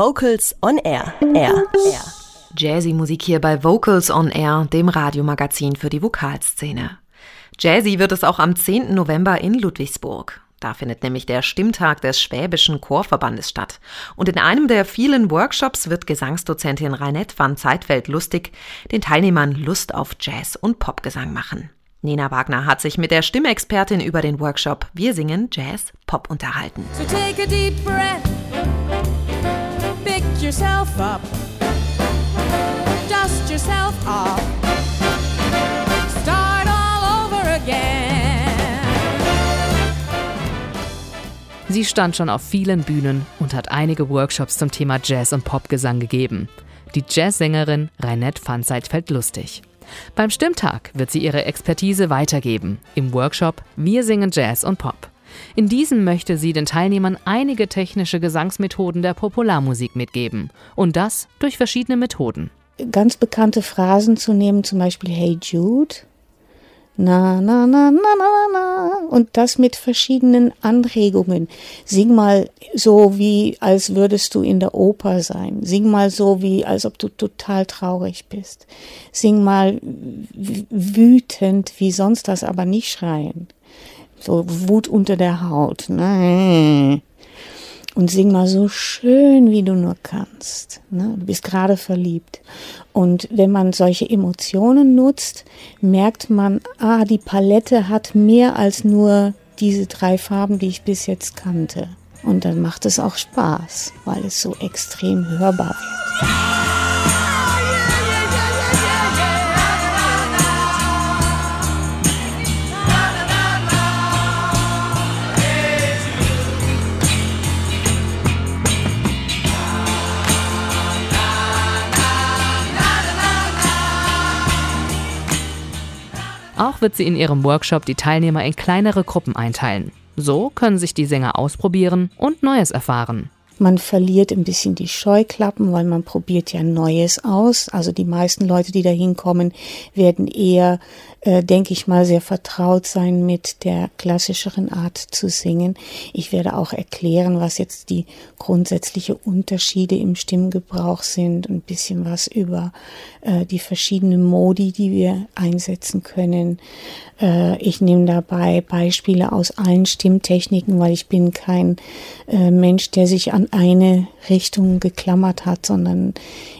Vocals on Air. Air. Air. Jazzy Musik hier bei Vocals on Air, dem Radiomagazin für die Vokalszene. Jazzy wird es auch am 10. November in Ludwigsburg. Da findet nämlich der Stimmtag des Schwäbischen Chorverbandes statt. Und in einem der vielen Workshops wird Gesangsdozentin Reinette van Zeitfeld-Lustig den Teilnehmern Lust auf Jazz und Popgesang machen. Nina Wagner hat sich mit der Stimmexpertin über den Workshop Wir singen Jazz Pop unterhalten. So yourself up, dust yourself off. Sie stand schon auf vielen Bühnen und hat einige Workshops zum Thema Jazz und Popgesang gegeben. Die Jazzsängerin Reinette van Seitfeld-Lustig. Beim Stimmtag wird sie ihre Expertise weitergeben im Workshop Wir singen Jazz und Pop. In diesem möchte sie den Teilnehmern einige technische Gesangsmethoden der Popularmusik mitgeben. Und das durch verschiedene Methoden. Ganz bekannte Phrasen zu nehmen, zum Beispiel Hey Jude na, na, na, na, na, na. Und das mit verschiedenen Anregungen. Sing mal so, wie als würdest du in der Oper sein. Sing mal so, wie als ob du total traurig bist. Sing mal wütend, wie sonst das, aber nicht schreien. So Wut unter der Haut. Ne? und sing mal so schön, wie du nur kannst. Ne? Du bist gerade verliebt. Und wenn man solche Emotionen nutzt, merkt man, ah, die Palette hat mehr als nur diese drei Farben, die ich bis jetzt kannte. Und dann macht es auch Spaß, weil es so extrem hörbar wird. Auch wird sie in ihrem Workshop die Teilnehmer in kleinere Gruppen einteilen. So können sich die Sänger ausprobieren und Neues erfahren. Man verliert ein bisschen die Scheuklappen, weil man probiert ja Neues aus. Also die meisten Leute, die da hinkommen, werden eher, äh, denke ich mal, sehr vertraut sein mit der klassischeren Art zu singen. Ich werde auch erklären, was jetzt die grundsätzliche Unterschiede im Stimmgebrauch sind, ein bisschen was über äh, die verschiedenen Modi, die wir einsetzen können. Äh, ich nehme dabei Beispiele aus allen Stimmtechniken, weil ich bin kein äh, Mensch, der sich an eine Richtung geklammert hat, sondern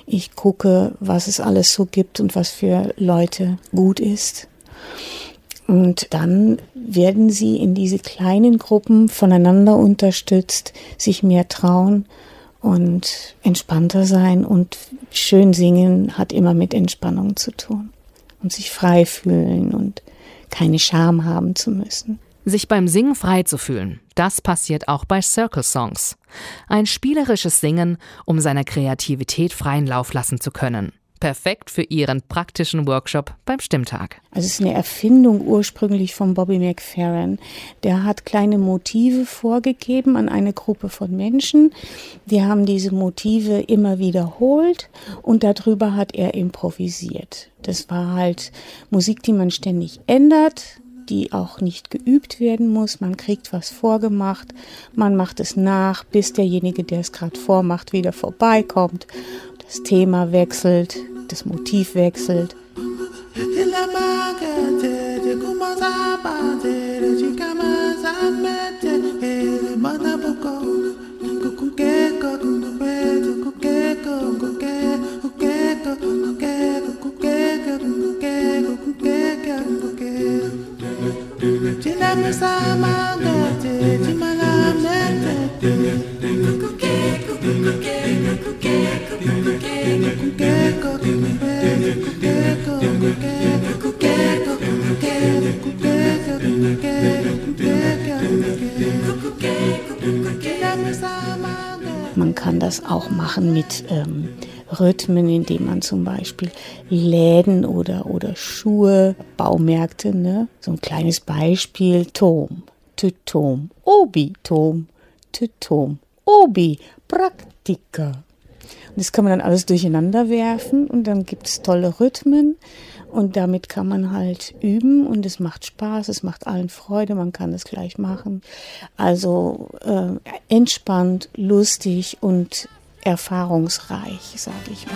ich gucke, was es alles so gibt und was für Leute gut ist. Und dann werden sie in diese kleinen Gruppen voneinander unterstützt, sich mehr trauen und entspannter sein. Und schön singen hat immer mit Entspannung zu tun. Und sich frei fühlen und keine Scham haben zu müssen. Sich beim Singen frei zu fühlen, das passiert auch bei Circle Songs. Ein spielerisches Singen, um seiner Kreativität freien Lauf lassen zu können. Perfekt für Ihren praktischen Workshop beim Stimmtag. Also es ist eine Erfindung ursprünglich von Bobby McFerrin. Der hat kleine Motive vorgegeben an eine Gruppe von Menschen. Die haben diese Motive immer wiederholt und darüber hat er improvisiert. Das war halt Musik, die man ständig ändert, die auch nicht geübt werden muss. Man kriegt was vorgemacht, man macht es nach, bis derjenige, der es gerade vormacht, wieder vorbeikommt. Das Thema wechselt, das Motiv wechselt. Man kann das auch machen mit ähm, Rhythmen, indem man zum Beispiel Läden oder, oder Schuhe, Baumärkte, ne? so ein kleines Beispiel, Tom, Tütom, Obi, Tom, Tütom, Obi, Praktika. Und das kann man dann alles durcheinander werfen und dann gibt es tolle Rhythmen und damit kann man halt üben und es macht Spaß, es macht allen Freude, man kann es gleich machen. Also äh, entspannt, lustig und erfahrungsreich, sage ich mal.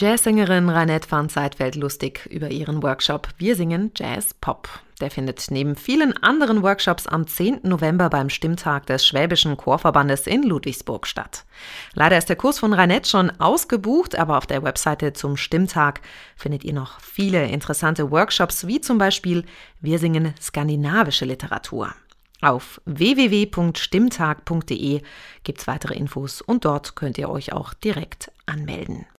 Jazzsängerin Reinette van Seidfeld lustig über ihren Workshop Wir singen Jazz Pop. Der findet neben vielen anderen Workshops am 10. November beim Stimmtag des Schwäbischen Chorverbandes in Ludwigsburg statt. Leider ist der Kurs von Reinette schon ausgebucht, aber auf der Webseite zum Stimmtag findet ihr noch viele interessante Workshops, wie zum Beispiel Wir singen skandinavische Literatur. Auf www.stimmtag.de gibt's weitere Infos und dort könnt ihr euch auch direkt anmelden.